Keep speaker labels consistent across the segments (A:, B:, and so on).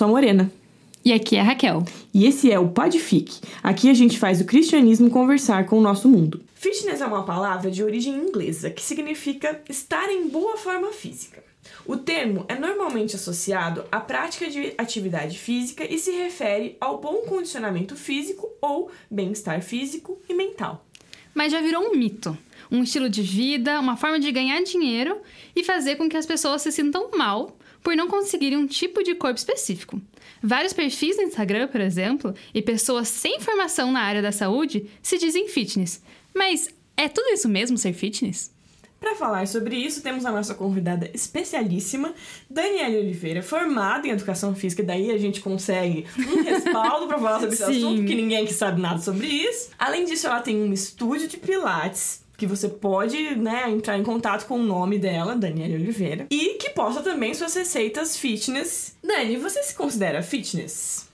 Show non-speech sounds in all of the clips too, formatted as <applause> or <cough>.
A: Sou a Morena.
B: E aqui é a Raquel.
A: E esse é o Podfic. Aqui a gente faz o cristianismo conversar com o nosso mundo. Fitness é uma palavra de origem inglesa que significa estar em boa forma física. O termo é normalmente associado à prática de atividade física e se refere ao bom condicionamento físico ou bem-estar físico e mental.
B: Mas já virou um mito. Um estilo de vida, uma forma de ganhar dinheiro e fazer com que as pessoas se sintam mal por não conseguirem um tipo de corpo específico. Vários perfis no Instagram, por exemplo, e pessoas sem formação na área da saúde se dizem fitness. Mas é tudo isso mesmo ser fitness?
A: Para falar sobre isso, temos a nossa convidada especialíssima, Daniela Oliveira, formada em educação física, daí a gente consegue um <laughs> respaldo para falar sobre esse assunto, porque ninguém aqui sabe nada sobre isso. Além disso, ela tem um estúdio de pilates que você pode, né, entrar em contato com o nome dela, Daniela Oliveira, e que posta também suas receitas fitness. Dani, você se considera fitness?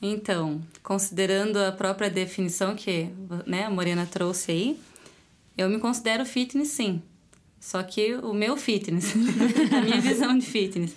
C: Então, considerando a própria definição que né, a Morena trouxe aí, eu me considero fitness sim. Só que o meu fitness, <laughs> a minha visão de fitness,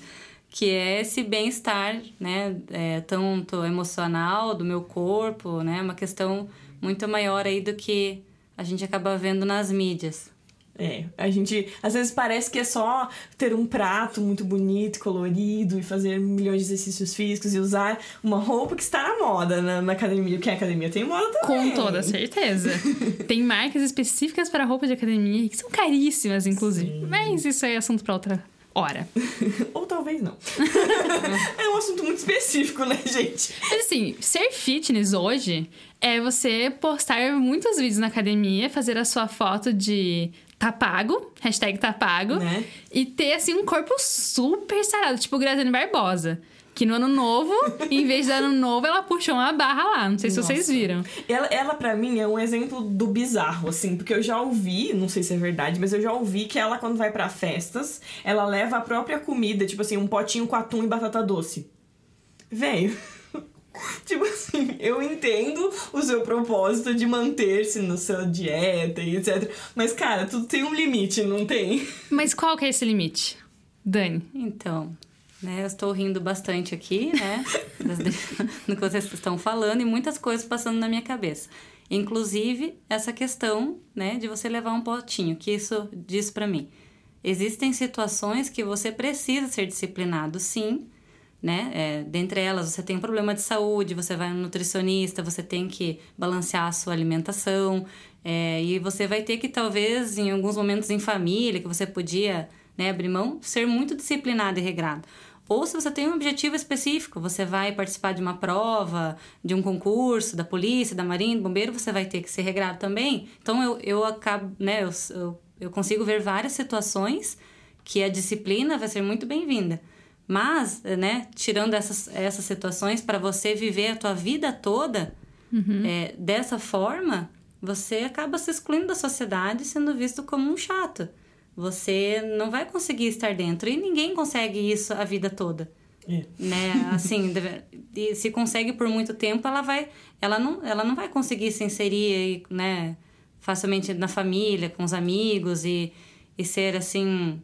C: que é esse bem-estar, né, é, tanto emocional do meu corpo, né, uma questão muito maior aí do que a gente acaba vendo nas mídias.
A: É, a gente às vezes parece que é só ter um prato muito bonito, colorido e fazer milhões de exercícios físicos e usar uma roupa que está na moda na, na academia, porque a academia tem moda também.
B: Com toda certeza. <laughs> Tem marcas específicas para roupa de academia que são caríssimas, inclusive.
A: Sim.
B: Mas isso aí é assunto para outra hora. <laughs>
A: Ou talvez não. <laughs> é um assunto muito específico, né, gente?
B: Mas assim, ser fitness hoje é você postar muitos vídeos na academia, fazer a sua foto de tá pago, hashtag tá pago,
A: Né?
B: e ter assim um corpo super sarado, tipo Graziane Barbosa. Que no ano novo, em vez de ano novo, ela puxou uma barra lá. Não sei se vocês
A: Nossa.
B: viram.
A: Ela, ela para mim, é um exemplo do bizarro, assim, porque eu já ouvi, não sei se é verdade, mas eu já ouvi que ela, quando vai pra festas, ela leva a própria comida, tipo assim, um potinho com atum e batata doce. Velho. <laughs> Tipo assim, eu entendo o seu propósito de manter-se na sua dieta e etc. Mas, cara, tudo tem um limite, não tem?
B: Mas qual que é esse limite? Dani.
C: Então, né, eu estou rindo bastante aqui, né, <laughs> do que vocês estão falando e muitas coisas passando na minha cabeça. Inclusive, essa questão, né, de você levar um potinho, que isso diz para mim. Existem situações que você precisa ser disciplinado, sim, né? É, dentre elas, você tem um problema de saúde, você vai no nutricionista, você tem que balancear a sua alimentação, é, e você vai ter que, talvez, em alguns momentos em família, que você podia né, abrir mão, ser muito disciplinado e regrado. Ou se você tem um objetivo específico, você vai participar de uma prova, de um concurso, da polícia, da marinha, do bombeiro, você vai ter que ser regrado também. Então eu, eu acabo, né, eu, eu, eu consigo ver várias situações que a disciplina vai ser muito bem-vinda. Mas, né, tirando essas, essas situações para você viver a tua vida toda é, dessa forma, você acaba se excluindo da sociedade sendo visto como um chato. Você não vai conseguir estar dentro e ninguém consegue isso a vida toda,
A: É.
C: né? Assim, <laughs> deve- e se consegue por muito tempo, ela vai, ela não, ela não vai conseguir se inserir, né, facilmente na família, com os amigos e, e ser assim,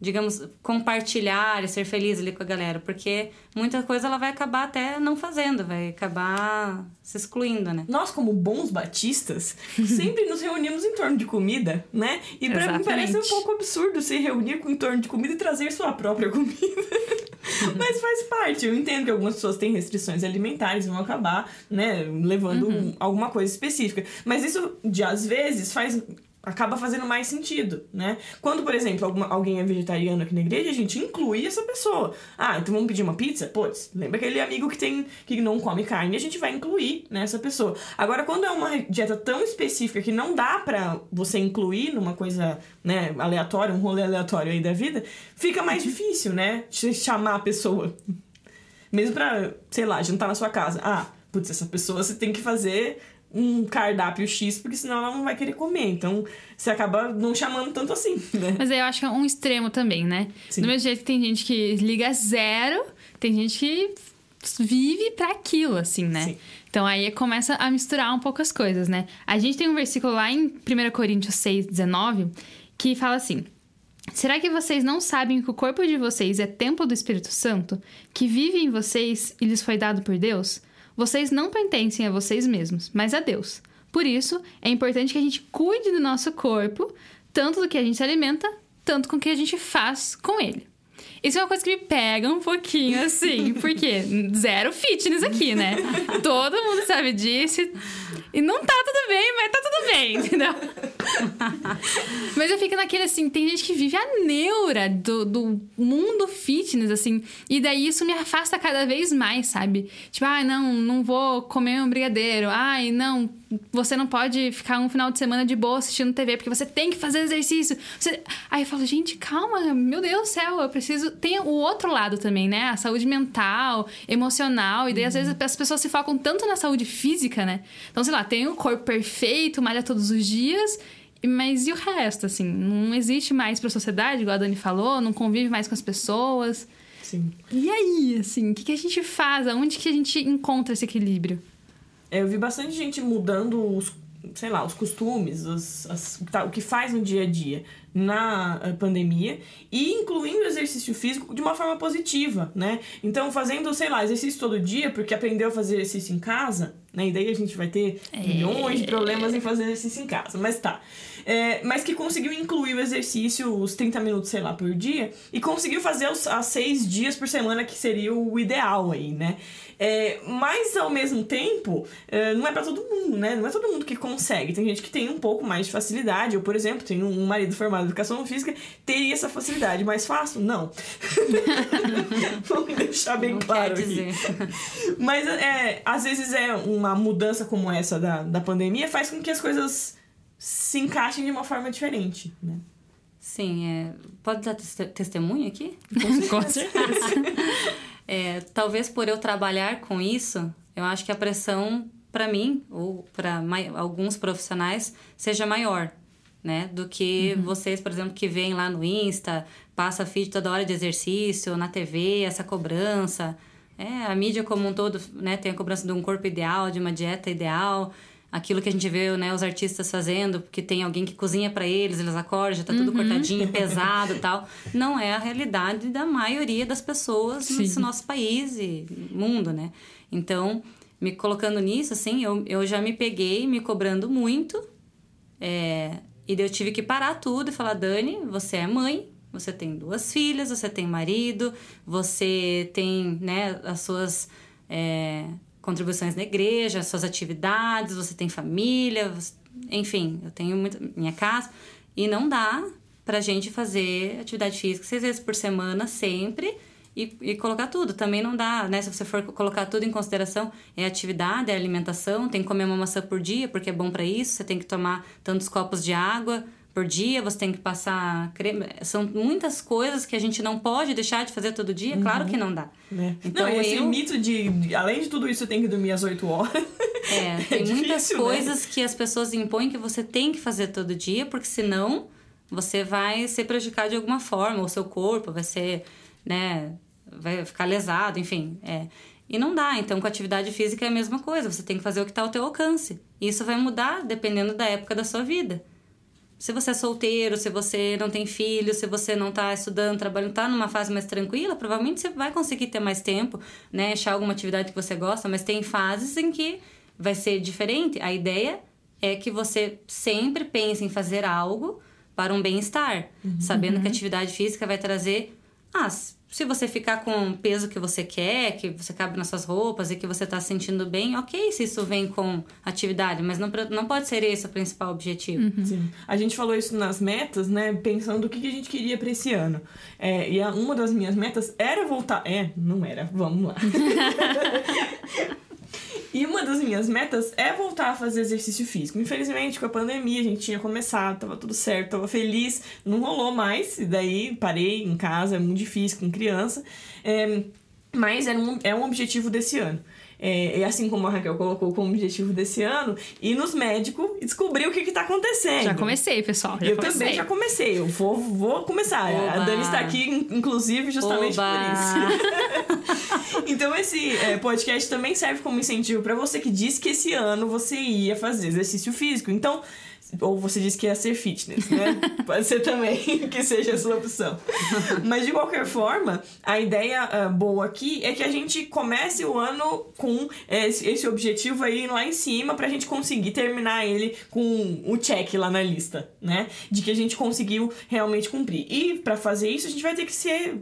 C: digamos, compartilhar e ser feliz ali com a galera, porque muita coisa ela vai acabar até não fazendo, vai acabar se excluindo, né?
A: Nós, como bons batistas, <laughs> sempre nos reunimos em torno de comida, né? E pra mim parece um pouco absurdo se reunir com- em torno de comida e trazer sua própria <laughs> comida. Mas faz parte. Eu entendo que algumas pessoas têm restrições alimentares e vão acabar, né, levando um- alguma coisa específica. Mas isso, de às vezes, faz. Acaba fazendo mais sentido, né? Quando, por exemplo, alguma- alguém é vegetariano aqui na igreja, a gente inclui essa pessoa. Ah, então vamos pedir uma pizza? Putz, lembra aquele amigo que tem que não come carne, a gente vai incluir nessa pessoa. Agora, quando é uma dieta tão específica que não dá pra você incluir numa coisa, né, aleatória, um rolê aleatório aí da vida, fica mais difícil, né? Ch- Chamar a pessoa. Mesmo pra, sei lá, jantar na sua casa. Ah, putz, essa pessoa você tem que fazer um cardápio X, porque senão ela não vai querer comer. Então, você acaba não chamando tanto assim, né?
B: Mas aí eu acho que é um extremo também, né?
A: Sim.
B: Do mesmo jeito que tem gente que liga zero, tem gente que vive pra aquilo, assim, né?
A: Sim.
B: Então aí começa a misturar um pouco as coisas, né? A gente tem um versículo lá em 1 Coríntios 6, 19, que fala assim: Será que vocês não sabem que o corpo de vocês é templo do Espírito Santo, que vive em vocês e lhes foi dado por Deus? Vocês não pertencem a vocês mesmos, mas a Deus. Por isso, é importante que a gente cuide do nosso corpo, tanto do que a gente se alimenta, tanto com o que a gente faz com ele. Isso é uma coisa que me pega um pouquinho, assim, <laughs> porque zero fitness aqui, né? Todo mundo sabe disso. E não tá tudo bem, mas tá tudo bem, <laughs> entendeu? <laughs> mas eu fico naquele assim, tem gente que vive a neura do, do mundo fitness, assim, e daí isso me afasta cada vez mais, sabe? Tipo, ai, ah, não, não vou comer um brigadeiro. Ai, não, você não pode ficar um final de semana de boa assistindo TV, porque você tem que fazer exercício. Você... Aí eu falo, gente, calma, meu Deus do céu, eu preciso. Tem o outro lado também, né? A saúde mental, emocional. E daí, uhum. às vezes, as pessoas se focam tanto na saúde física, né? Então, sei lá, tem o corpo perfeito, malha todos os dias. Mas e o resto, assim? Não existe mais pra sociedade, igual a Dani falou, não convive mais com as pessoas.
A: Sim.
B: E aí, assim, o que, que a gente faz? Aonde que a gente encontra esse equilíbrio?
A: Eu vi bastante gente mudando os, sei lá, os costumes, os, as, tá, o que faz no dia a dia na eh, pandemia e incluindo o exercício físico de uma forma positiva, né? Então, fazendo, sei lá, exercício todo dia, porque aprendeu a fazer exercício em casa, né? E daí a gente vai ter é... milhões de problemas em fazer exercício em casa, mas tá. É, mas que conseguiu incluir o exercício, os 30 minutos, sei lá, por dia, e conseguiu fazer os, as seis dias por semana, que seria o ideal aí, né? É, mas ao mesmo tempo, é, não é para todo mundo, né? Não é todo mundo que consegue. Tem gente que tem um pouco mais de facilidade. Eu, por exemplo, tenho um marido formado em educação física, teria essa facilidade. Mais fácil? Não. <laughs> Vamos deixar bem não claro aqui. Mas é, às vezes é uma mudança como essa da, da pandemia faz com que as coisas se encaixem de uma forma diferente, né?
C: Sim, é... pode dar testemunho aqui? <laughs>
B: Com certeza. <laughs>
C: É, talvez por eu trabalhar com isso, eu acho que a pressão para mim ou para alguns profissionais seja maior, né, do que uhum. vocês, por exemplo, que vêm lá no Insta, passa feed toda hora de exercício, na TV, essa cobrança. É, a mídia como um todo, né, tem a cobrança de um corpo ideal, de uma dieta ideal aquilo que a gente vê né, os artistas fazendo, porque tem alguém que cozinha para eles, eles acordam, já tá tudo uhum. cortadinho, <laughs> pesado e tal. Não é a realidade da maioria das pessoas Sim. nesse nosso país e mundo, né? Então, me colocando nisso, assim, eu, eu já me peguei me cobrando muito. É, e daí eu tive que parar tudo e falar, Dani, você é mãe, você tem duas filhas, você tem marido, você tem, né, as suas... É, contribuições na igreja, suas atividades, você tem família, você... enfim, eu tenho muita... minha casa. E não dá pra gente fazer atividade física seis vezes por semana, sempre, e, e colocar tudo. Também não dá, né? Se você for colocar tudo em consideração, é atividade, é alimentação, tem que comer uma maçã por dia, porque é bom para isso, você tem que tomar tantos copos de água por dia, você tem que passar creme. São muitas coisas que a gente não pode deixar de fazer todo dia, uhum. claro que não dá.
A: É. Então, não, esse eu... mito de, além de tudo isso, você tem que dormir às 8 horas.
C: É, <laughs> tem é muitas difícil, né? coisas né? que as pessoas impõem que você tem que fazer todo dia, porque senão você vai ser prejudicado de alguma forma, o seu corpo vai ser, né, vai ficar lesado, enfim. É. E não dá. Então, com atividade física é a mesma coisa. Você tem que fazer o que está ao teu alcance. E isso vai mudar dependendo da época da sua vida. Se você é solteiro, se você não tem filho, se você não está estudando, trabalhando, está numa fase mais tranquila, provavelmente você vai conseguir ter mais tempo, né? Achar alguma atividade que você gosta, mas tem fases em que vai ser diferente. A ideia é que você sempre pense em fazer algo para um bem-estar, uhum. sabendo que a atividade física vai trazer ah, se você ficar com o peso que você quer, que você cabe nas suas roupas e que você está se sentindo bem, ok se isso vem com atividade, mas não, não pode ser esse o principal objetivo.
A: Uhum. Sim. A gente falou isso nas metas, né? Pensando o que a gente queria para esse ano. É, e uma das minhas metas era voltar. É, não era, vamos lá. <laughs> <laughs> E uma das minhas metas é voltar a fazer exercício físico. Infelizmente, com a pandemia, a gente tinha começado, tava tudo certo, tava feliz, não rolou mais, e daí parei em casa, é muito difícil com criança. É, mas é um, é um objetivo desse ano. É, é, assim como a Raquel colocou como objetivo desse ano, ir nos médicos e descobrir o que está acontecendo.
B: Já comecei, pessoal. Já
A: eu
B: comecei.
A: também já comecei. Eu vou, vou começar. Oba. A Dani está aqui, inclusive, justamente Oba. por isso. <laughs> <laughs> então, esse é, podcast também serve como incentivo para você que disse que esse ano você ia fazer exercício físico. Então, ou você disse que ia ser fitness, né? <laughs> Pode ser também <laughs> que seja a sua opção. Mas de qualquer forma, a ideia uh, boa aqui é que a gente comece o ano com esse, esse objetivo aí lá em cima pra gente conseguir terminar ele com o check lá na lista, né? De que a gente conseguiu realmente cumprir. E para fazer isso, a gente vai ter que ser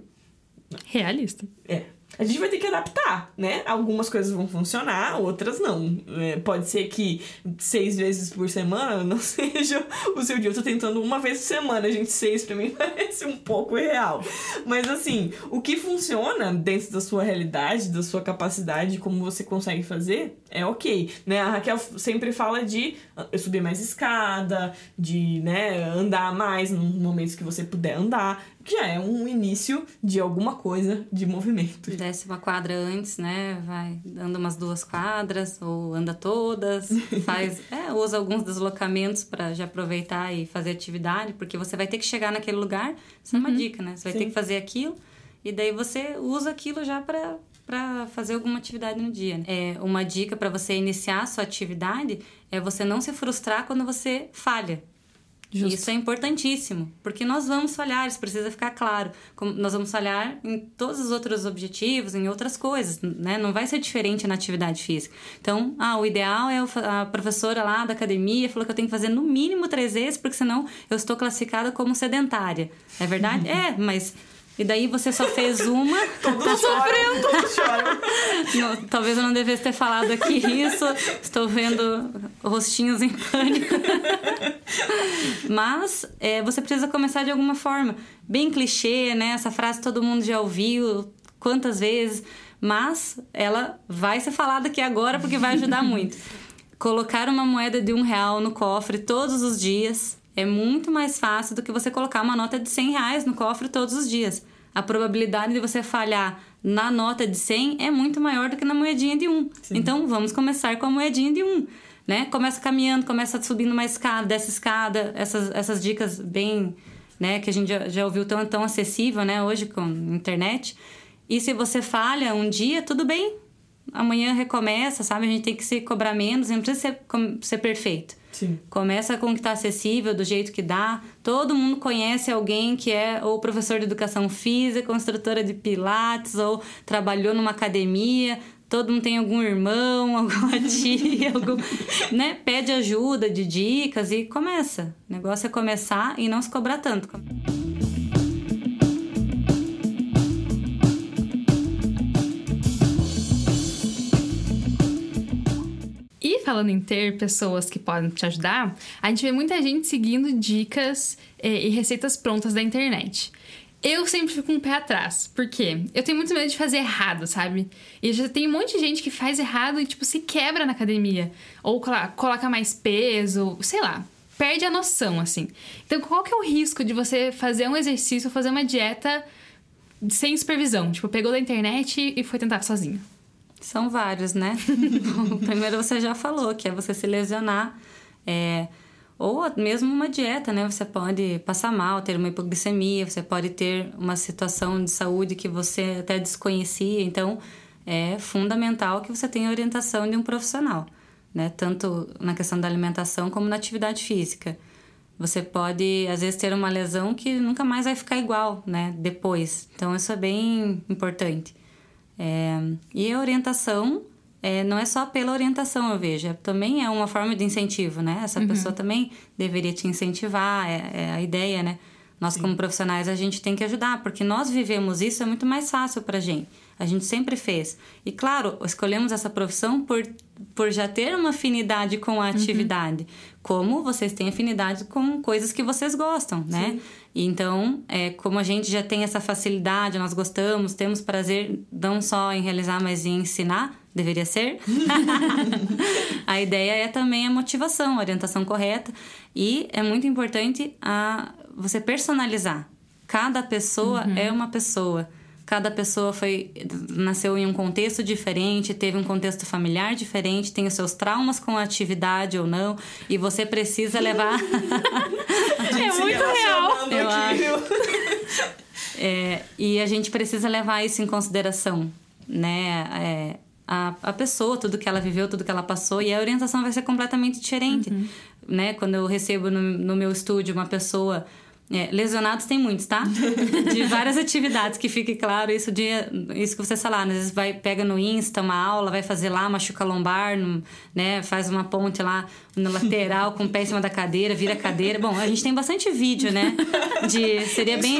B: realista.
A: É, a gente vai ter que adaptar, né? Algumas coisas vão funcionar, outras não. É, pode ser que seis vezes por semana não <laughs> seja o seu dia. Eu tô tentando uma vez por semana, gente, seis pra mim <laughs> parece um pouco irreal. Mas assim, o que funciona dentro da sua realidade, da sua capacidade, como você consegue fazer, é ok. Né? A Raquel sempre fala de subir mais escada, de né, andar mais nos momentos que você puder andar já é um início de alguma coisa de movimento.
C: Desce uma quadra antes, né? Vai anda umas duas quadras ou anda todas, <laughs> faz, é, usa alguns deslocamentos para já aproveitar e fazer atividade, porque você vai ter que chegar naquele lugar, isso uhum. é uma uhum. dica, né? Você vai Sim. ter que fazer aquilo e daí você usa aquilo já para para fazer alguma atividade no dia. É uma dica para você iniciar a sua atividade é você não se frustrar quando você falha. Justo. Isso é importantíssimo, porque nós vamos falhar, isso precisa ficar claro. Como nós vamos falhar em todos os outros objetivos, em outras coisas, né? Não vai ser diferente na atividade física. Então, ah, o ideal é a professora lá da academia falou que eu tenho que fazer no mínimo três vezes, porque senão eu estou classificada como sedentária. É verdade? é, mas e daí você só fez uma. <laughs>
A: Todos tá sofrendo. <laughs>
C: Não, talvez eu não devesse ter falado aqui isso. Estou vendo rostinhos em pânico. <laughs> <laughs> Mas é, você precisa começar de alguma forma. Bem clichê, né? Essa frase todo mundo já ouviu quantas vezes. Mas ela vai ser falada aqui agora porque vai ajudar <laughs> muito. Colocar uma moeda de um real no cofre todos os dias é muito mais fácil do que você colocar uma nota de 100 reais no cofre todos os dias. A probabilidade de você falhar na nota de 100 é muito maior do que na moedinha de 1. Sim. Então, vamos começar com a moedinha de 1. Né? Começa caminhando, começa subindo uma escada, desce escada, essas, essas dicas bem, né, que a gente já, já ouviu tão, tão acessível, né, hoje com internet. E se você falha um dia, tudo bem. Amanhã recomeça, sabe? A gente tem que se cobrar menos, não precisa ser, ser perfeito.
A: Sim.
C: Começa com o que está acessível, do jeito que dá. Todo mundo conhece alguém que é ou professor de educação física, ou instrutora de pilates, ou trabalhou numa academia. Todo mundo tem algum irmão, <laughs> alguma tia, algum, né? Pede ajuda de dicas e começa. O negócio é começar e não se cobrar tanto.
B: falando em ter pessoas que podem te ajudar, a gente vê muita gente seguindo dicas eh, e receitas prontas da internet. Eu sempre fico um pé atrás, porque eu tenho muito medo de fazer errado, sabe? E já tem um monte de gente que faz errado e, tipo, se quebra na academia. Ou coloca mais peso, sei lá, perde a noção, assim. Então, qual que é o risco de você fazer um exercício, fazer uma dieta sem supervisão? Tipo, pegou da internet e foi tentar sozinho.
C: São vários, né? <laughs> o primeiro você já falou, que é você se lesionar. É, ou mesmo uma dieta, né? Você pode passar mal, ter uma hipoglicemia, você pode ter uma situação de saúde que você até desconhecia. Então, é fundamental que você tenha orientação de um profissional, né? Tanto na questão da alimentação como na atividade física. Você pode, às vezes, ter uma lesão que nunca mais vai ficar igual, né? Depois. Então, isso é bem importante. É, e a orientação é, não é só pela orientação, eu vejo, é, também é uma forma de incentivo, né? Essa uhum. pessoa também deveria te incentivar, é, é a ideia, né? Nós, Sim. como profissionais, a gente tem que ajudar, porque nós vivemos isso, é muito mais fácil pra gente. A gente sempre fez. E, claro, escolhemos essa profissão por, por já ter uma afinidade com a uhum. atividade. Uhum. Como vocês têm afinidade com coisas que vocês gostam, né? Sim. Então, é, como a gente já tem essa facilidade, nós gostamos, temos prazer não só em realizar, mas em ensinar, deveria ser. <laughs> <laughs> a ideia é também a motivação, a orientação correta. E é muito importante a, você personalizar. Cada pessoa uhum. é uma pessoa. Cada pessoa foi nasceu em um contexto diferente, teve um contexto familiar diferente, tem os seus traumas com a atividade ou não, e você precisa levar. <laughs>
B: é muito real. Eu acho.
C: É, e a gente precisa levar isso em consideração, né? É, a, a pessoa, tudo que ela viveu, tudo que ela passou, e a orientação vai ser completamente diferente. Uhum. né, quando eu recebo no, no meu estúdio uma pessoa é, lesionados tem muitos, tá? <laughs> De várias atividades, que fique claro isso de isso que você falar, às vezes vai pega no Insta uma aula, vai fazer lá, machuca lombar, né? Faz uma ponte lá no lateral com o pé em cima da cadeira, vira a cadeira. Bom, a gente tem bastante vídeo, né? De seria bem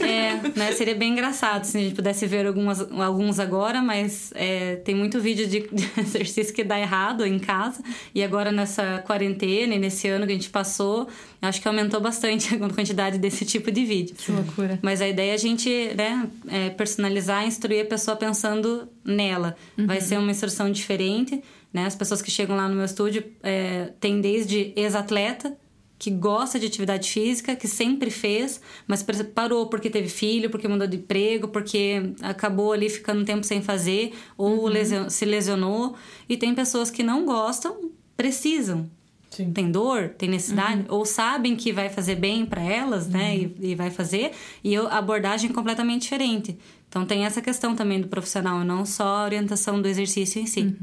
C: É, né? Seria bem engraçado se a gente pudesse ver algumas, alguns agora, mas é, tem muito vídeo de, de <laughs> exercício que dá errado em casa. E agora nessa quarentena e nesse ano que a gente passou, acho que aumentou bastante <laughs> a quantidade desse tipo de vídeo.
B: Que loucura.
C: Mas a ideia é a gente né, é personalizar, instruir a pessoa pensando nela. Uhum. Vai ser uma instrução diferente. Né? As pessoas que chegam lá no meu estúdio é, têm desde ex-atleta, que gosta de atividade física, que sempre fez, mas parou porque teve filho, porque mudou de emprego, porque acabou ali ficando um tempo sem fazer, ou uhum. lesion se lesionou. E tem pessoas que não gostam, precisam. Sim. Tem dor, tem necessidade, uhum. ou sabem que vai fazer bem para elas, né? uhum. né? E, e, vai fazer, e a abordagem é completamente diferente. Então tem essa questão também do profissional, não só a orientação do exercício em si.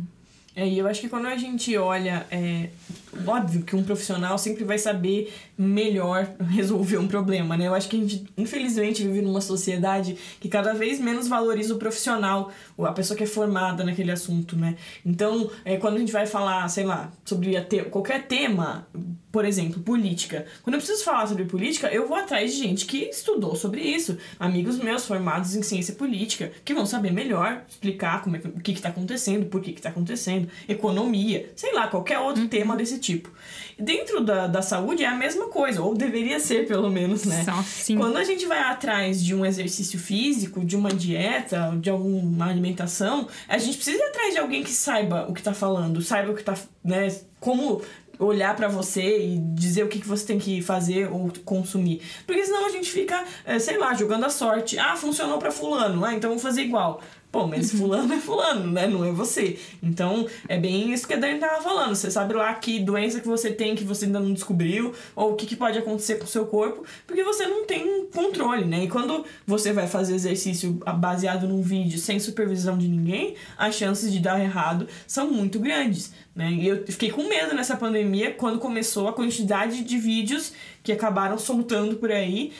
A: É, e eu acho que quando a gente olha, é, óbvio que um profissional sempre vai saber melhor resolver um problema, né? Eu acho que a gente, infelizmente, vive numa sociedade que cada vez menos valoriza o profissional, a pessoa que é formada naquele assunto, né? Então, é, quando a gente vai falar, sei lá, sobre te qualquer tema, por exemplo, política. Quando eu preciso falar sobre política, eu vou atrás de gente que estudou sobre isso. Amigos meus formados em ciência política, que vão saber melhor explicar como é que, o que está acontecendo, por que está acontecendo, economia, sei lá, qualquer outro uhum. tema desse tipo. Dentro da, da saúde é a mesma coisa, ou deveria ser pelo menos, né?
B: Só.
A: Quando a gente vai atrás de um exercício físico, de uma dieta, de alguma alimentação, a gente precisa ir atrás de alguém que saiba o que está falando, saiba o que está, né? Como olhar para você e dizer o que, que você tem que fazer ou consumir. Porque senão a gente fica, é, sei lá, jogando a sorte. Ah, funcionou para fulano, ah, então vou fazer igual. Pô, mas uhum. fulano é fulano, né? Não é você. Então, é bem isso que a Dani tava falando. Você sabe lá que doença que você tem que você ainda não descobriu, ou o que, que pode acontecer com o seu corpo, porque você não tem controle, né? E quando você vai fazer exercício baseado num vídeo sem supervisão de ninguém, as chances de dar errado são muito grandes. Né? E eu fiquei com medo nessa pandemia quando começou a quantidade de vídeos que acabaram soltando por aí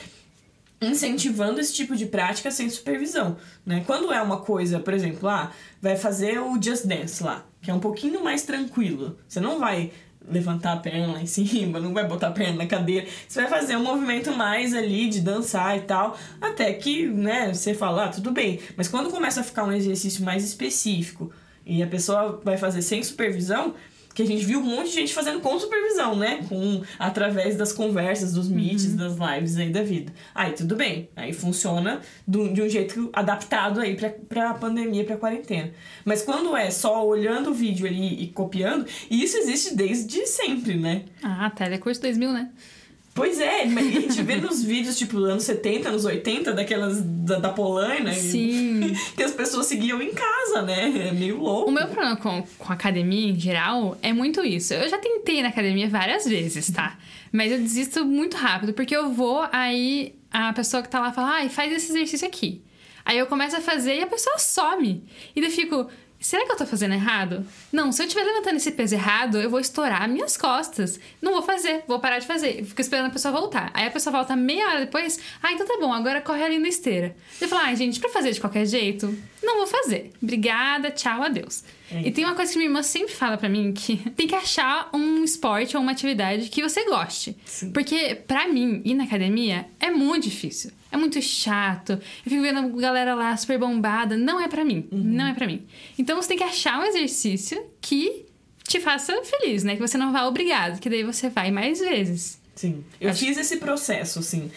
A: incentivando esse tipo de prática sem supervisão, né? Quando é uma coisa, por exemplo, ah, vai fazer o Just Dance lá, que é um pouquinho mais tranquilo. Você não vai levantar a perna lá em cima, <laughs> não vai botar a perna na cadeira. Você vai fazer um movimento mais ali de dançar e tal, até que, né, você fala, ah, tudo bem. Mas quando começa a ficar um exercício mais específico e a pessoa vai fazer sem supervisão, que a gente viu um monte de gente fazendo com supervisão, né? Com, através das conversas, dos meets, uhum. das lives aí da vida. Aí tudo bem. Aí funciona do, de um jeito adaptado aí pra, pra pandemia, pra quarentena. Mas quando é só olhando o vídeo ali e copiando, isso existe desde sempre, né?
B: Ah, Telecurso 2000, né?
A: Pois é, a gente vê nos vídeos, tipo, anos 70, anos 80, daquelas da, da Polaina.
B: Sim. <laughs>
A: que as pessoas seguiam em casa, né? É meio louco.
B: O meu problema com, com academia em geral é muito isso. Eu já tentei na academia várias vezes, tá? Mas eu desisto muito rápido, porque eu vou, aí a pessoa que tá lá fala, ai, faz esse exercício aqui. Aí eu começo a fazer e a pessoa some. E daí eu fico, será que eu tô fazendo errado? Não, se eu estiver levantando esse peso errado, eu vou estourar minhas costas. Não vou fazer, vou parar de fazer. fico esperando a pessoa voltar. Aí a pessoa volta meia hora depois, ah, então tá bom, agora corre ali na esteira. Eu falo, ai, gente, pra fazer de qualquer jeito, não vou fazer. Obrigada, tchau, adeus. É. E tem uma coisa que minha irmã sempre fala para mim, que <laughs> tem que achar um esporte ou uma atividade que você goste. Sim. Porque, para mim, ir na academia é muito difícil. É muito chato. Eu fico vendo a galera lá super bombada. Não é para mim. Uhum. Não é para mim. Então você tem que achar um exercício que te faça feliz, né? Que você não vá obrigado, que daí você vai mais vezes.
A: Sim. Eu Acho... fiz esse processo, assim.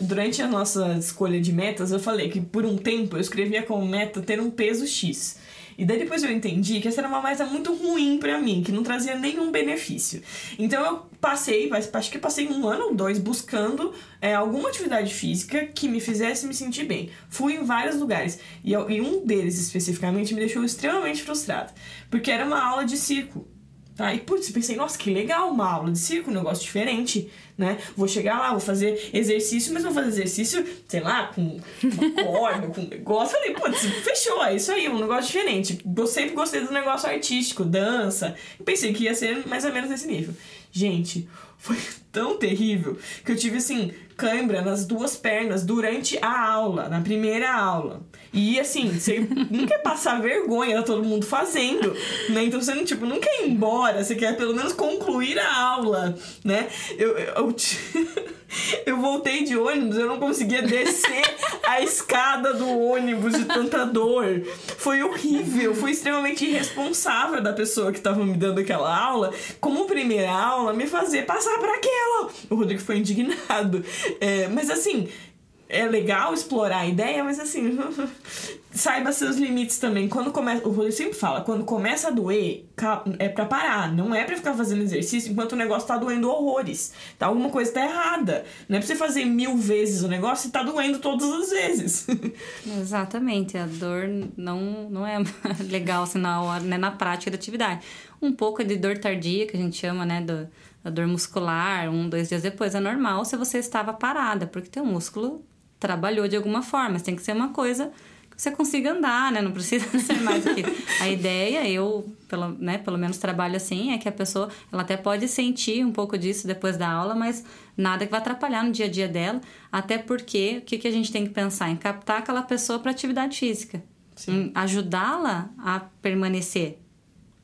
A: Durante a nossa escolha de metas, eu falei que por um tempo eu escrevia como meta ter um peso X. E daí depois eu entendi que essa era uma meta muito ruim para mim, que não trazia nenhum benefício. Então eu passei, acho que passei um ano ou dois buscando é, alguma atividade física que me fizesse me sentir bem. Fui em vários lugares e, eu, e um deles especificamente me deixou extremamente frustrada, porque era uma aula de circo. Tá? E putz, pensei, nossa, que legal uma aula de circo, um negócio diferente, né? Vou chegar lá, vou fazer exercício, mas vou fazer exercício, sei lá, com <laughs> corda, com negócio. Falei, putz, fechou, é isso aí, um negócio diferente. Eu sempre gostei do negócio artístico, dança. pensei que ia ser mais ou menos nesse nível. Gente, foi tão terrível que eu tive assim, cãibra nas duas pernas durante a aula, na primeira aula. E assim, você <laughs> não quer passar vergonha, todo mundo fazendo, né? Então você não, tipo, não quer ir embora, você quer pelo menos concluir a aula, né? Eu, eu, eu, <laughs> eu voltei de ônibus, eu não conseguia descer a <laughs> escada do ônibus de tanta dor. Foi horrível, foi extremamente irresponsável da pessoa que estava me dando aquela aula, como primeira aula, me fazer passar para aquela. O Rodrigo foi indignado. É, mas assim, é legal explorar a ideia, mas assim, <laughs> saiba seus limites também. Quando começa, o Rodrigo sempre fala, quando começa a doer, é para parar, não é para ficar fazendo exercício enquanto o negócio tá doendo horrores. Tá alguma coisa tá errada. Não é pra você fazer mil vezes o negócio e tá doendo todas as vezes. <laughs>
C: Exatamente, a dor não, não é <laughs> legal assim na hora, né, na prática da atividade. Um pouco de dor tardia, que a gente chama, né, do, da dor muscular, um, dois dias depois, é normal se você estava parada, porque teu músculo trabalhou de alguma forma. Tem que ser uma coisa que você consiga andar, né? Não precisa <laughs> ser mais do que. A ideia, eu, pelo, né, pelo menos trabalho assim, é que a pessoa ela até pode sentir um pouco disso depois da aula, mas nada que vai atrapalhar no dia a dia dela. Até porque o que, que a gente tem que pensar? Em captar aquela pessoa para atividade física. Em ajudá-la a permanecer.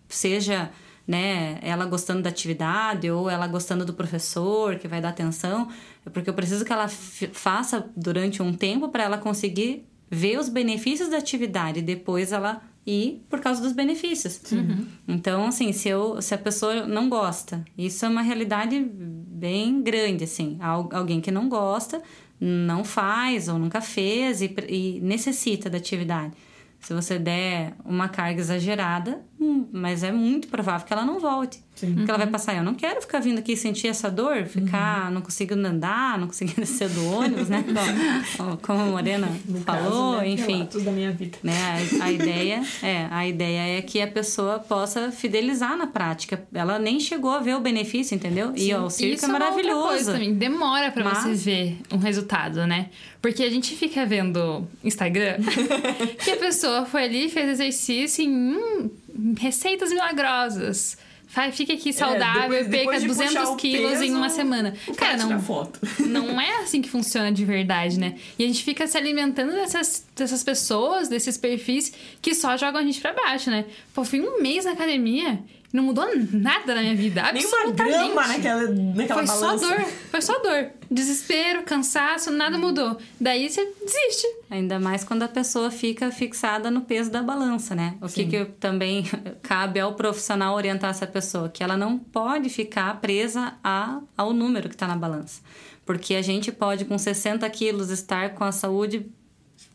C: Seja né, ela gostando da atividade ou ela gostando do professor que vai dar atenção, é porque eu preciso que ela faça durante um tempo para ela conseguir ver os benefícios da atividade e depois ela ir por causa dos benefícios. Uhum. Então, assim, se, eu, se a pessoa não gosta, isso é uma realidade bem grande, assim. Alguém que não gosta, não faz ou nunca fez e, e necessita da atividade. Se você der uma carga exagerada, hum, mas é muito provável que ela não volte. Sim. Porque ela vai uhum. passar, eu não quero ficar vindo aqui sentir essa dor, ficar, uhum. não conseguindo andar, não conseguindo <laughs> descer do ônibus, né? <laughs> Como a Morena no falou, caso, né? enfim.
A: da minha vida.
C: Né? A, a, ideia, é, a ideia é que a pessoa possa fidelizar na prática. Ela nem chegou a ver o benefício, entendeu? Sim. E ó, o circo Isso é maravilhoso. É coisa
B: também. Demora para Mas... você ver um resultado, né? Porque a gente fica vendo Instagram <laughs> que a pessoa foi ali, fez exercício em hum, receitas milagrosas fica aqui é, saudável é, depois, perca 200 quilos peso, em uma semana.
A: Cara, não, foto. <laughs>
B: não é assim que funciona de verdade, né? E a gente fica se alimentando dessas, dessas pessoas, desses perfis que só jogam a gente pra baixo, né? Pô, fui um mês na academia não mudou nada na minha vida. Absolutamente.
A: Nenhuma grama naquela, naquela
B: foi
A: balança.
B: Foi só dor. Foi só dor. Desespero, cansaço, nada mudou. Daí você desiste.
C: Ainda mais quando a pessoa fica fixada no peso da balança, né? O que, que também <laughs> cabe ao profissional orientar essa pessoa? Que ela não pode ficar presa a, ao número que está na balança. Porque a gente pode, com 60 quilos, estar com a saúde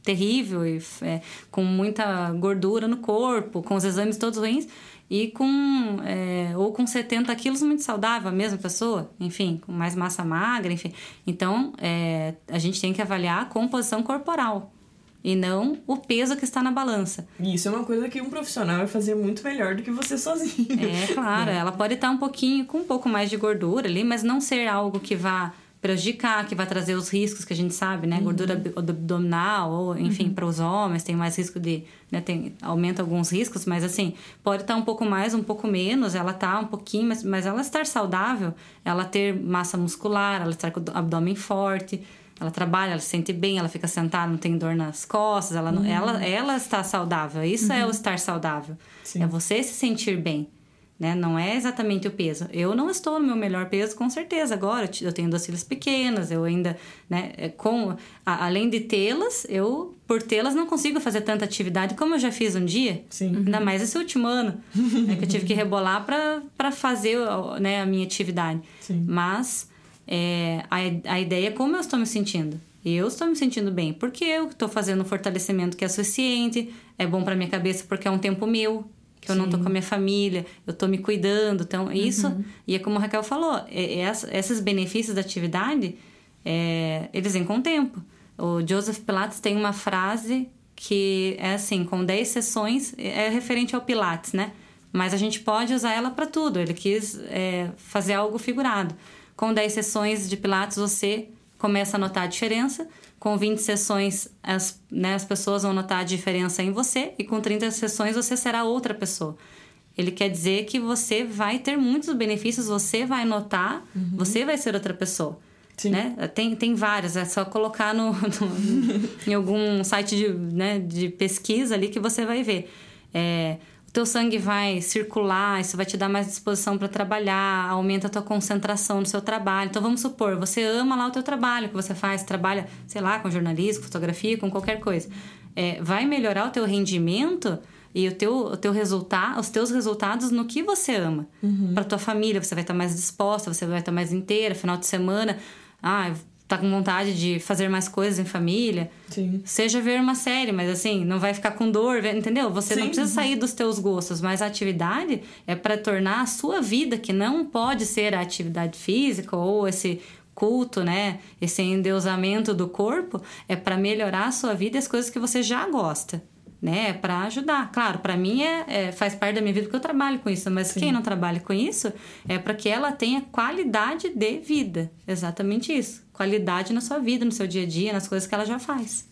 C: terrível e é, com muita gordura no corpo, com os exames todos ruins, e com é, ou com 70 quilos muito saudável a mesma pessoa, enfim, com mais massa magra, enfim. Então é, a gente tem que avaliar a composição corporal e não o peso que está na balança.
A: Isso é uma coisa que um profissional vai fazer muito melhor do que você sozinho.
C: É claro, <laughs> é. ela pode estar um pouquinho com um pouco mais de gordura ali, mas não ser algo que vá prejudicar, que vai trazer os riscos que a gente sabe, né? Uhum. Gordura abdominal, ou enfim, uhum. para os homens tem mais risco de, né? Tem, aumenta alguns riscos, mas assim, pode estar tá um pouco mais, um pouco menos, ela tá um pouquinho, mas, mas ela estar saudável, ela ter massa muscular, ela estar com o abdômen forte, ela trabalha, ela se sente bem, ela fica sentada, não tem dor nas costas, ela, uhum. ela, ela está saudável. Isso é o uhum. estar saudável. Sim. É você se sentir bem né? Não é exatamente o peso. Eu não estou no meu melhor peso, com certeza. Agora eu tenho duas filhas pequenas, eu ainda, né? É, com, a, além de tê-las, eu, por tê-las, não consigo fazer tanta atividade como eu já fiz um dia.
A: Sim.
C: Ainda mais esse último ano, né? que eu tive que rebolar para fazer né, a minha atividade.
A: Sim.
C: Mas é, a, a ideia é como eu estou me sentindo. Eu estou me sentindo bem porque eu estou fazendo um fortalecimento que é suficiente, é bom para minha cabeça porque é um tempo meu, que eu Sim. não tô com a minha família, eu tô me cuidando. Então, isso, uhum. e é como a Raquel falou, é, é, esses benefícios da atividade, é, eles vêm com o tempo. O Joseph Pilates tem uma frase que é assim, com 10 sessões, é referente ao Pilates, né? Mas a gente pode usar ela para tudo. Ele quis é, fazer algo figurado. Com 10 sessões de Pilates, você começa a notar a diferença. Com 20 sessões, as, né, as pessoas vão notar a diferença em você, e com 30 sessões, você será outra pessoa. ele quer dizer que você vai ter muitos benefícios, você vai notar, uhum. você vai ser outra pessoa. Sim. Né? Tem, tem várias, é só colocar no, <laughs> no em algum site de, né, de pesquisa ali que você vai ver. É, teu sangue vai circular, isso vai te dar mais disposição para trabalhar, aumenta a tua concentração no seu trabalho. Então vamos supor, você ama lá o teu trabalho que você faz, trabalha, sei lá, com jornalismo, fotografia, com qualquer coisa. É, vai melhorar o teu rendimento e o teu, o teu resultado, os teus resultados no que você ama. Uhum. Para tua família, você vai estar mais disposta, você vai estar mais inteira, final de semana ah, tá com vontade de fazer mais coisas em família. Sim. Seja ver uma série, mas assim, não vai ficar com dor, entendeu? Você Sim. não precisa sair dos teus gostos, mas a atividade é para tornar a sua vida, que não pode ser a atividade física ou esse culto, né? Esse endeusamento do corpo, é para melhorar a sua vida e as coisas que você já gosta né? Para ajudar. Claro, para mim é, é, faz parte da minha vida porque eu trabalho com isso, mas Sim. quem não trabalha com isso é para que ela tenha qualidade de vida. Exatamente isso. Qualidade na sua vida, no seu dia a dia, nas coisas que ela já faz.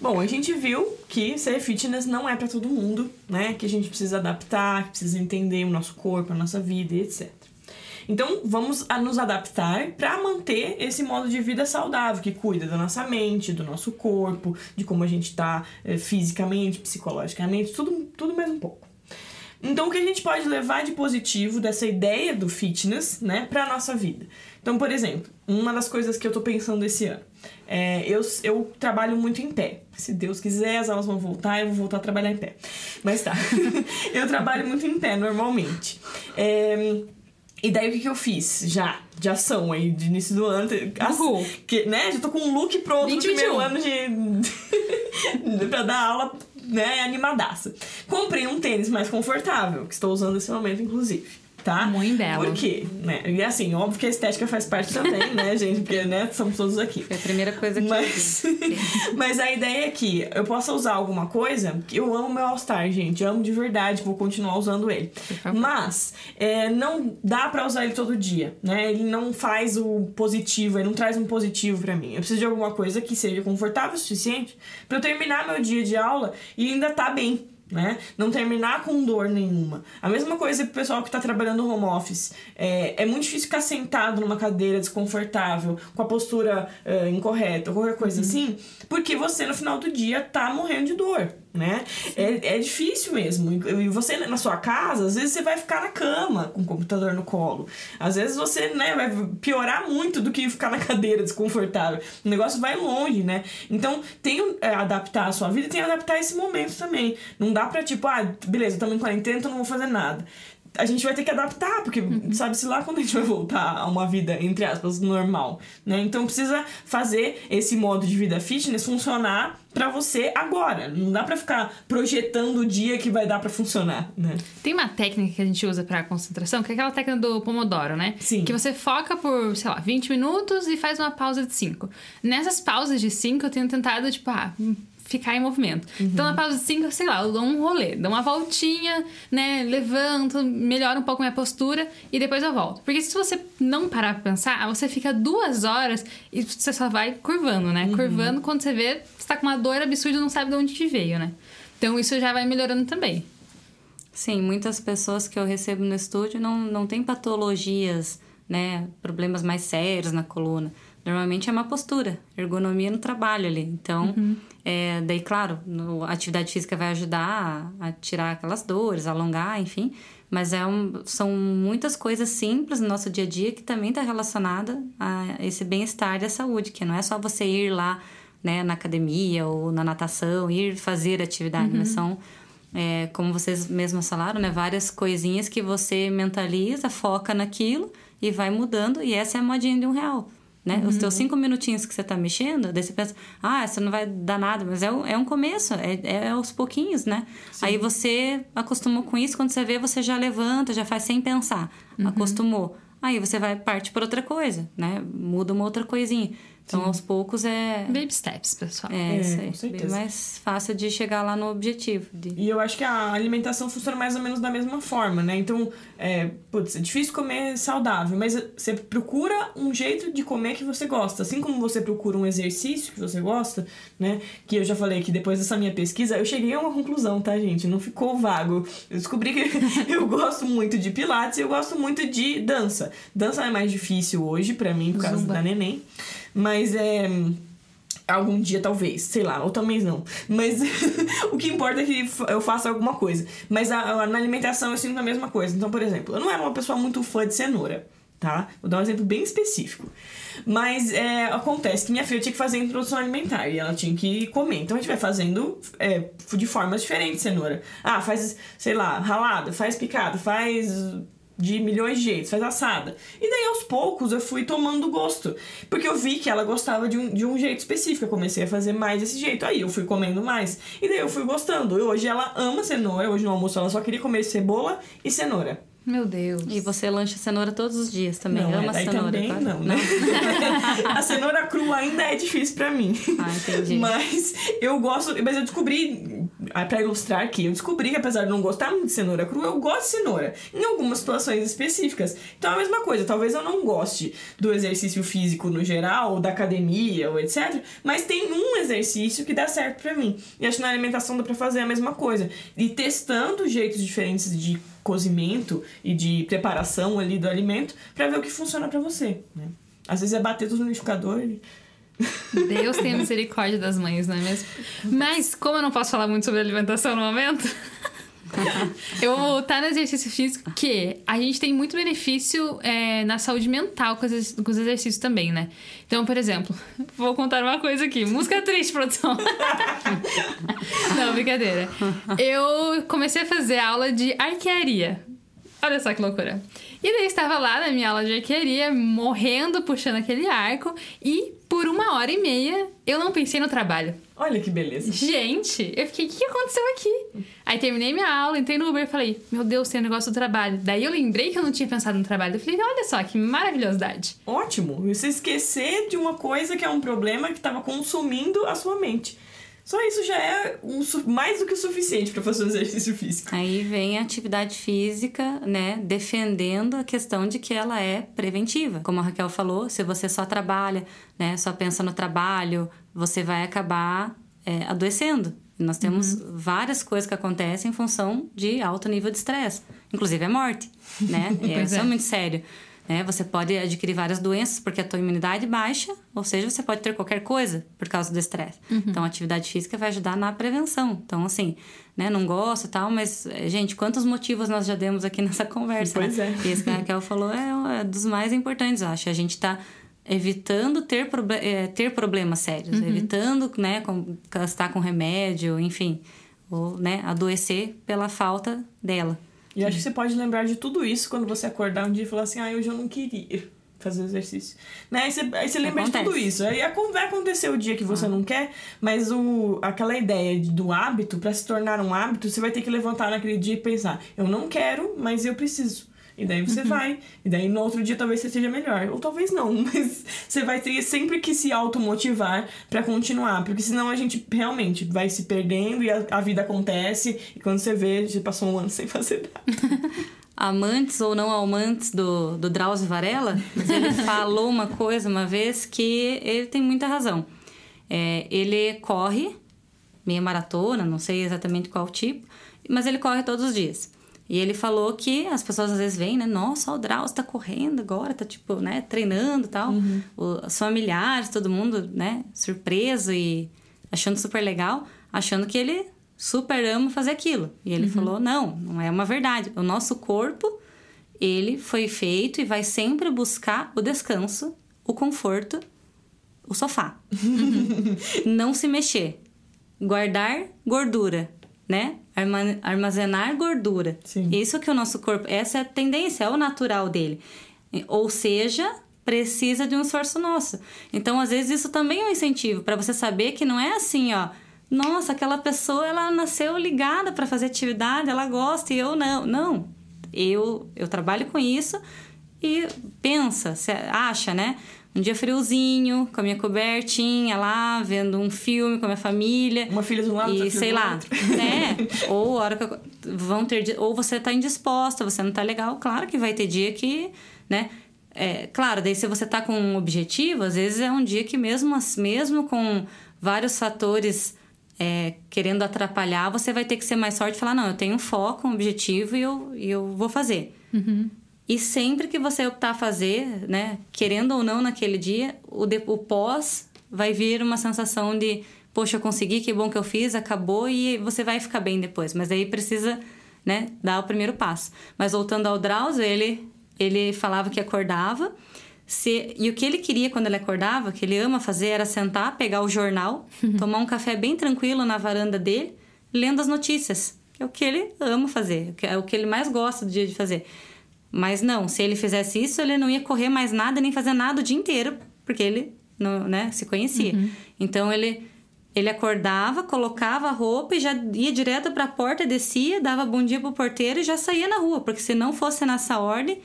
A: Bom, a gente viu que ser fitness não é para todo mundo, né? Que a gente precisa adaptar, que precisa entender o nosso corpo, a nossa vida e etc. Então, vamos nos adaptar para manter esse modo de vida saudável, que cuida da nossa mente, do nosso corpo, de como a gente está é, fisicamente, psicologicamente, tudo, tudo mais um pouco. Então, o que a gente pode levar de positivo dessa ideia do fitness, né, para nossa vida? Então, por exemplo, uma das coisas que eu tô pensando esse ano, é, eu, eu trabalho muito em pé. Se Deus quiser, as aulas vão voltar, eu vou voltar a trabalhar em pé. Mas tá, <laughs> eu trabalho muito em pé normalmente. É, e daí o que, que eu fiz? Já, de ação aí, de início do ano. Uhul. Que, né? Já tô com um look pronto 20, pro meu ano de. <laughs> pra dar aula, né? Animadaça. Comprei um tênis mais confortável, que estou usando nesse momento, inclusive tá?
B: Muito belo.
A: Por quê? Né? E assim, óbvio que a estética faz parte também, né, <laughs> gente? Porque, né, somos todos aqui.
C: Foi a primeira coisa que
A: mas, eu <laughs> Mas a ideia é que eu possa usar alguma coisa, eu amo meu All-Star, gente. amo de verdade, vou continuar usando ele. Mas é, não dá para usar ele todo dia, né? Ele não faz o positivo, ele não traz um positivo para mim. Eu preciso de alguma coisa que seja confortável o suficiente para eu terminar meu dia de aula e ainda tá bem, né? Não terminar com dor nenhuma. A mesma coisa pro pessoal que tá trabalhando no home office. É, é muito difícil ficar sentado numa cadeira desconfortável, com a postura uh, incorreta, qualquer coisa uhum. assim, porque você no final do dia tá morrendo de dor né? É, é difícil mesmo. E você, na sua casa, às vezes você vai ficar na cama com o computador no colo. Às vezes você, né, vai piorar muito do que ficar na <laughs> cadeira desconfortável. O negócio vai longe, né? Então, tem é, adaptar a sua vida e tem adaptar esse momento também. Não dá pra, tipo, ah, beleza, estamos em quarentena, então não vou fazer nada a gente vai ter que adaptar, porque uhum. sabe-se lá quando a gente vai voltar a uma vida, entre aspas, normal, né? Então precisa fazer esse modo de vida fitness funcionar para você agora. Não dá para ficar projetando o dia que vai dar para funcionar, né?
B: Tem uma técnica que a gente usa para concentração, que é aquela técnica do Pomodoro, né?
A: Sim.
B: Que você foca por, sei lá, 20 minutos e faz uma pausa de 5. Nessas pausas de 5 eu tenho tentado, tipo, ah, ficar em movimento. Uhum. Então, na pausa de 5, sei lá, eu dou um rolê, dou uma voltinha, né? Levanto, melhoro um pouco minha postura e depois eu volto. Porque se você não parar pra pensar, você fica duas horas e você só vai curvando, né? Uhum. Curvando, quando você vê, você tá com uma dor absurda e não sabe de onde que veio, né? Então, isso já vai melhorando também.
C: Sim, muitas pessoas que eu recebo no estúdio não, não têm patologias, né? Problemas mais sérios na coluna. Normalmente é uma postura, ergonomia no trabalho ali. Então, uhum. é, daí, claro, no, a atividade física vai ajudar a, a, tirar aquelas dores, alongar, enfim. Mas é um, são muitas coisas simples no nosso dia a dia que também está relacionada a esse bem-estar e a saúde, que não é só você ir lá né, na academia ou na natação, ir fazer atividade, uhum. mas são é, como vocês mesmos falaram, né? Várias coisinhas que você mentaliza, foca naquilo e vai mudando. E essa é a modinha de um real né? Uhum. Os teus cinco minutinhos que você tá mexendo, daí você pensa, ah, essa não vai dar nada, mas é, um, é um começo, é, é aos pouquinhos, né? Sim. Aí você acostumou com isso, quando você vê, você já levanta, já faz sem pensar, uhum. acostumou. Aí você vai parte para outra coisa, né? Muda uma outra coisinha. Então, aos poucos é.
B: Baby steps, pessoal.
C: É,
A: É,
C: isso
A: com
C: aí. Bem
A: certeza.
C: mais fácil de chegar lá no objetivo. De...
A: E eu acho que a alimentação funciona mais ou menos da mesma forma, né? Então, é, putz, é difícil comer saudável, mas você procura um jeito de comer que você gosta. Assim como você procura um exercício que você gosta, né? Que eu já falei que depois dessa minha pesquisa, eu cheguei a uma conclusão, tá, gente? Não ficou vago. Eu descobri que <laughs> eu gosto muito de pilates e eu gosto muito de dança. Dança é mais difícil hoje pra mim, por causa
B: Zumba.
A: da neném. Mas é algum dia talvez, sei lá, ou talvez não. Mas <laughs> o que importa é que eu faça alguma coisa. Mas a- a- na alimentação eu sinto a mesma coisa. Então, por exemplo, eu não era uma pessoa muito fã de cenoura, tá? Vou dar um exemplo bem específico. Mas é, acontece que minha filha tinha que fazer introdução alimentar e ela tinha que comer. Então a gente vai fazendo é, de formas diferentes cenoura. Ah, faz, sei lá, ralada, faz picada, faz de milhões de jeitos, faz assada. E daí aos poucos eu fui tomando gosto. Porque eu vi que ela gostava de um, de um jeito específico. Eu comecei a fazer mais desse jeito. Aí eu fui comendo mais. E daí eu fui gostando. E hoje ela ama cenoura. Hoje no almoço ela só queria comer cebola e cenoura.
B: Meu Deus.
C: E você lancha cenoura todos os dias também.
A: não,
C: Ama
A: daí
C: cenoura.
A: também
C: claro.
A: não, né? <laughs> a cenoura crua ainda é difícil pra mim.
C: Ah, entendi.
A: Mas eu gosto, mas eu descobri, ah, pra ilustrar aqui, eu descobri que apesar de não gostar muito de cenoura crua, eu gosto de cenoura em algumas situações específicas. Então é a mesma coisa, talvez eu não goste do exercício físico no geral, ou da academia, ou etc. Mas tem um exercício que dá certo pra mim. E acho que na alimentação dá pra fazer a mesma coisa. E testando jeitos diferentes de cozimento e de preparação ali do alimento pra ver o que funciona pra você, né? Às vezes é bater tudo no liquidificador e...
B: Deus tenha misericórdia das mães, não é mesmo? Mas, como eu não posso falar muito sobre alimentação no momento, <laughs> eu vou voltar no exercício físico, que a gente tem muito benefício é, na saúde mental com os, com os exercícios também, né? Então, por exemplo, <laughs> vou contar uma coisa aqui. Música triste, produção. <laughs> não, brincadeira. Eu comecei a fazer aula de arquearia. Olha só que loucura. E daí estava lá na minha aula de arquearia, morrendo, puxando aquele arco, e por uma hora e meia eu não pensei no trabalho.
A: Olha que beleza.
B: Gente, eu fiquei, o que aconteceu aqui? Aí terminei minha aula, entrei no Uber e falei, meu Deus, tem um negócio do trabalho. Daí eu lembrei que eu não tinha pensado no trabalho. Eu falei, olha só, que maravilhosidade.
A: Ótimo. Você esquecer de uma coisa que é um problema que estava consumindo a sua mente. Só isso já é um mais do que o suficiente para fazer um exercício físico.
C: Aí vem a atividade física, né, defendendo a questão de que ela é preventiva. Como a Raquel falou, se você só trabalha, né, só pensa no trabalho, você vai acabar é, adoecendo. Nós temos várias coisas que acontecem em função de alto nível de estresse, inclusive a morte, né? <laughs>
B: Pois
C: Isso é
B: é.
C: muito sério. Né? Você pode adquirir várias doenças porque a tua imunidade baixa, ou seja, você pode ter qualquer coisa por causa do estresse. Então, a atividade física vai ajudar na prevenção. Então, assim, né? Não gosto e tal, mas, eh, gente, quantos motivos nós já demos aqui <laughs> nessa conversa,
A: Pois
C: né?
A: é.
C: E esse que a Raquel falou é, é dos mais importantes, eu acho. A gente tá evitando ter, eh, ter problemas sérios, evitando, né, com, gastar com remédio, enfim, ou, né, adoecer pela falta dela.
A: E acho que você pode lembrar de tudo isso quando você acordar um dia e falar assim: ah, hoje eu não queria fazer exercício. Né? Aí você, aí você lembra de tudo
C: Acontece.
A: isso. Aí vai acontecer o dia que você não quer, mas o, aquela ideia de- do hábito, para se tornar um hábito, você vai ter que levantar naquele dia e pensar: eu não quero, mas eu preciso. E daí você vai. E daí no outro dia talvez você esteja melhor. Ou talvez não, <laughs> mas você vai ter sempre que se automotivar pra continuar. Porque senão a gente realmente vai se perdendo e a, a vida acontece. E quando você vê, já passou um ano <laughs> sem fazer nada.
C: amantes ou não amantes do, do Drauzio Varela, mas ele <laughs> falou uma coisa uma vez que ele tem muita razão. É, ele corre meia maratona, não sei exatamente qual tipo, mas ele corre todos os dias. E ele falou que as pessoas às vezes veem, né? Nossa, o Drauzio tá correndo agora, tá tipo, né? Treinando e tal. O- Os familiares, todo mundo, né? Surpreso e achando super legal, achando que ele super ama fazer aquilo. E ele falou: não, não é uma verdade. O nosso corpo, ele foi feito e vai sempre buscar o descanso, o conforto, o sofá. <laughs> não se mexer. Guardar gordura, né? Arma- Armazenar gordura.
A: Sim.
C: Isso que o nosso corpo. Essa é a tendência, é o natural dele. Ou seja, precisa de um esforço nosso. Então, às vezes, isso também é um incentivo para você saber que não é assim, ó. Nossa, aquela pessoa ela nasceu ligada para fazer atividade, ela gosta e eu não. Não. Eu, eu trabalho com isso e pensa, acha, né? Um dia friozinho, com a minha cobertinha lá, vendo um filme com a minha família.
A: Uma filha de um lado,
C: E
A: filha
C: sei
A: do
C: lá,
A: outro. <laughs>
C: né? ou a hora que eu- vão ter ou você tá indisposta, você não tá legal, claro que vai ter dia que, né? É, claro, daí se você tá com um objetivo, às vezes é um dia que mesmo mesmo com vários fatores é, querendo atrapalhar, você vai ter que ser mais forte e falar, não, eu tenho um foco, um objetivo e eu, e eu vou fazer. E sempre que você optar a fazer, né, querendo ou não naquele dia, o, de- o pós vai vir uma sensação de, poxa, eu consegui, que bom que eu fiz, acabou e você vai ficar bem depois. Mas aí precisa, né, dar o primeiro passo. Mas voltando ao Drauzio, ele, ele falava que acordava. Se, e o que ele queria quando ele acordava, que ele ama fazer, era sentar, pegar o jornal, <laughs> tomar um café bem tranquilo na varanda dele, lendo as notícias. É o que ele ama fazer, é o que ele mais gosta do dia de fazer. Mas não, se ele fizesse isso, ele não ia correr mais nada, nem fazer nada o dia inteiro, porque ele não, né, se conhecia. Então ele ele acordava, colocava a roupa e já ia direto para a porta, descia, dava bom dia pro porteiro e já saía na rua, porque se não fosse nessa ordem,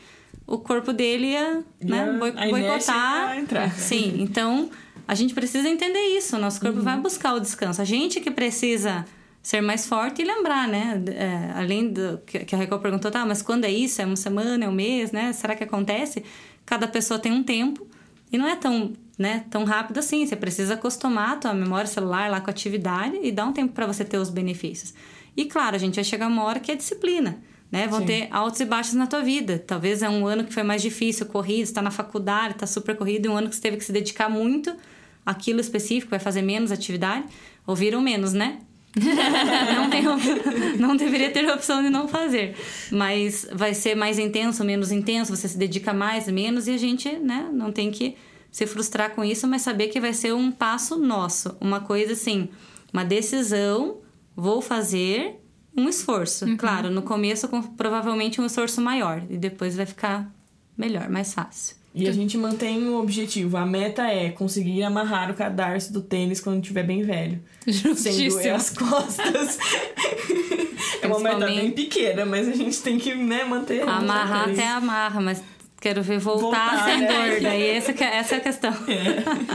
C: o corpo dele ia, né,
A: Ia-
C: boi-
A: a inércia
C: boicotar.
A: ia entrar. <laughs>
C: Sim, então a gente precisa entender isso. O nosso corpo vai buscar o descanso. A gente que precisa ser mais forte e lembrar, né? É, além do que a Raquel perguntou, tá, mas quando é isso? É uma semana, é um mês, né? Será que acontece? Cada pessoa tem um tempo e não é tão, né, tão rápido assim. Você precisa acostumar a tua memória celular lá com a atividade e dar um tempo para você ter os benefícios. E claro, a gente vai chegar uma hora que é disciplina. Né? Vão
A: Sim.
C: ter altos e baixos na tua vida. Talvez é um ano que foi mais difícil, corrido, está na faculdade, está super corrido, e um ano que você teve que se dedicar muito àquilo específico, vai fazer menos atividade. Ouviram menos, né? <laughs> não, tem, não deveria ter a opção de não fazer. Mas vai ser mais intenso, menos intenso, você se dedica mais, menos, e a gente né, não tem que se frustrar com isso, mas saber que vai ser um passo nosso. Uma coisa assim, uma decisão, vou fazer um esforço. Claro, no começo, com, provavelmente um esforço maior, e depois vai ficar melhor, mais fácil.
A: E a gente mantém o objetivo. A meta é conseguir amarrar o cadarço do tênis quando estiver bem velho. Sem
B: Justíssimo.
A: doer as costas. <laughs> é uma meta bem pequena, mas a gente tem que né, manter.
C: Amarrar até amarra, mas quero ver voltar,
A: Voltar,
C: sem
A: né?
C: dor. Daí essa, que- essa é a questão. <laughs>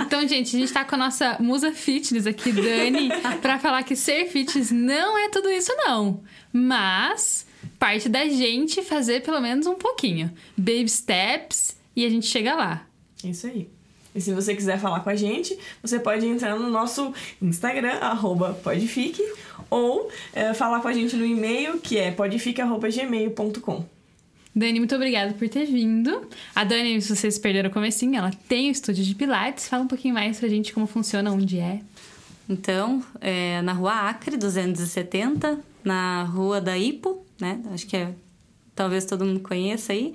B: Então, gente, a gente tá com a nossa musa fitness aqui, Dani, <laughs> pra falar que ser fitness não é tudo isso, não. Mas parte da gente fazer pelo menos um pouquinho. Baby steps e a gente chega lá.
A: Isso aí. E se você quiser falar com a gente, você pode entrar no nosso Instagram, arroba podfique, ou eh, falar com a gente no e-mail, que é podfique.gmail.com.
B: Dani, muito obrigada por ter vindo. A Dani, se vocês perderam o comecinho, ela tem o estúdio de Pilates. Fala um pouquinho mais pra gente como funciona, onde é.
C: Então, é, na rua Acre, 270, na rua da Ipo, né? Acho que é, talvez todo mundo conheça aí.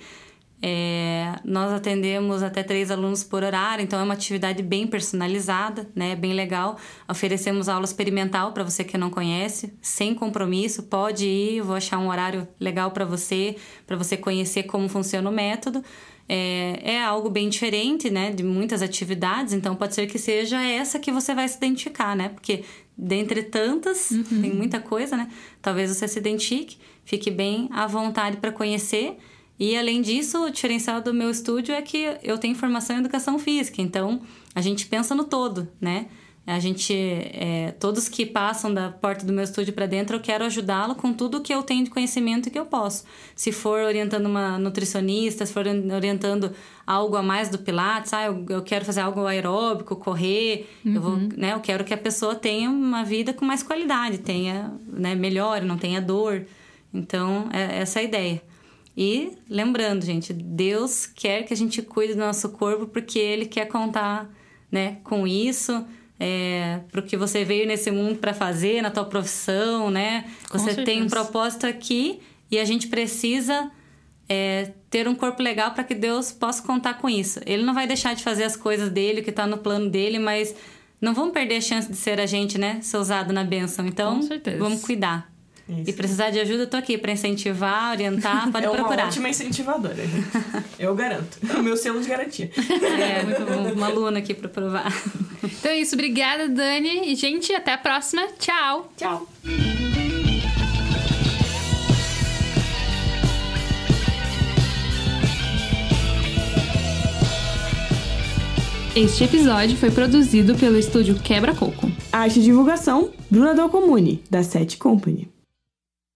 C: É, nós atendemos até três alunos por horário, então é uma atividade bem personalizada, né? Bem legal. Oferecemos aula experimental para você que não conhece, sem compromisso. Pode ir, vou achar um horário legal para você, para você conhecer como funciona o método. É, é algo bem diferente, né? De muitas atividades, então pode ser que seja essa que você vai se identificar, né? Porque dentre tantas, tem muita coisa, né? Talvez você se identifique, fique bem à vontade para conhecer. E além disso, o diferencial do meu estúdio é que eu tenho formação em educação física, então a gente pensa no todo, né? A gente, é, todos que passam da porta do meu estúdio para dentro, eu quero ajudá-lo com tudo que eu tenho de conhecimento e que eu posso. Se for orientando uma nutricionista, se for orientando algo a mais do Pilates, ah, eu, eu quero fazer algo aeróbico, correr, eu, vou, né, eu quero que a pessoa tenha uma vida com mais qualidade, tenha, né, melhore, não tenha dor. Então, é essa é a ideia. E lembrando, gente, Deus quer que a gente cuide do nosso corpo porque Ele quer contar né, com isso, é, pro que você veio nesse mundo para fazer, na tua profissão, né?
B: Com
C: você tem um
B: certeza.
C: propósito aqui e a gente precisa é, ter um corpo legal para que Deus possa contar com isso. Ele não vai deixar de fazer as coisas dele, o que tá no plano dele, mas não vamos perder a chance de ser a gente, né? Ser usado na bênção. Então,
B: certeza.
C: vamos cuidar.
A: Isso.
C: E precisar de ajuda, eu tô aqui para incentivar, orientar, <laughs> pode
A: é uma
C: procurar.
A: ótima incentivadora, gente. Eu garanto. É o meu selo de garantia. <laughs>
C: É, muito bom. Uma aluna aqui para provar.
B: Então é isso, obrigada, Dani. E, gente, até a próxima. Tchau!
A: Tchau.
B: Este episódio foi produzido pelo estúdio Quebra Coco.
A: Arte e divulgação, Bruna Del Comune, da Set Company.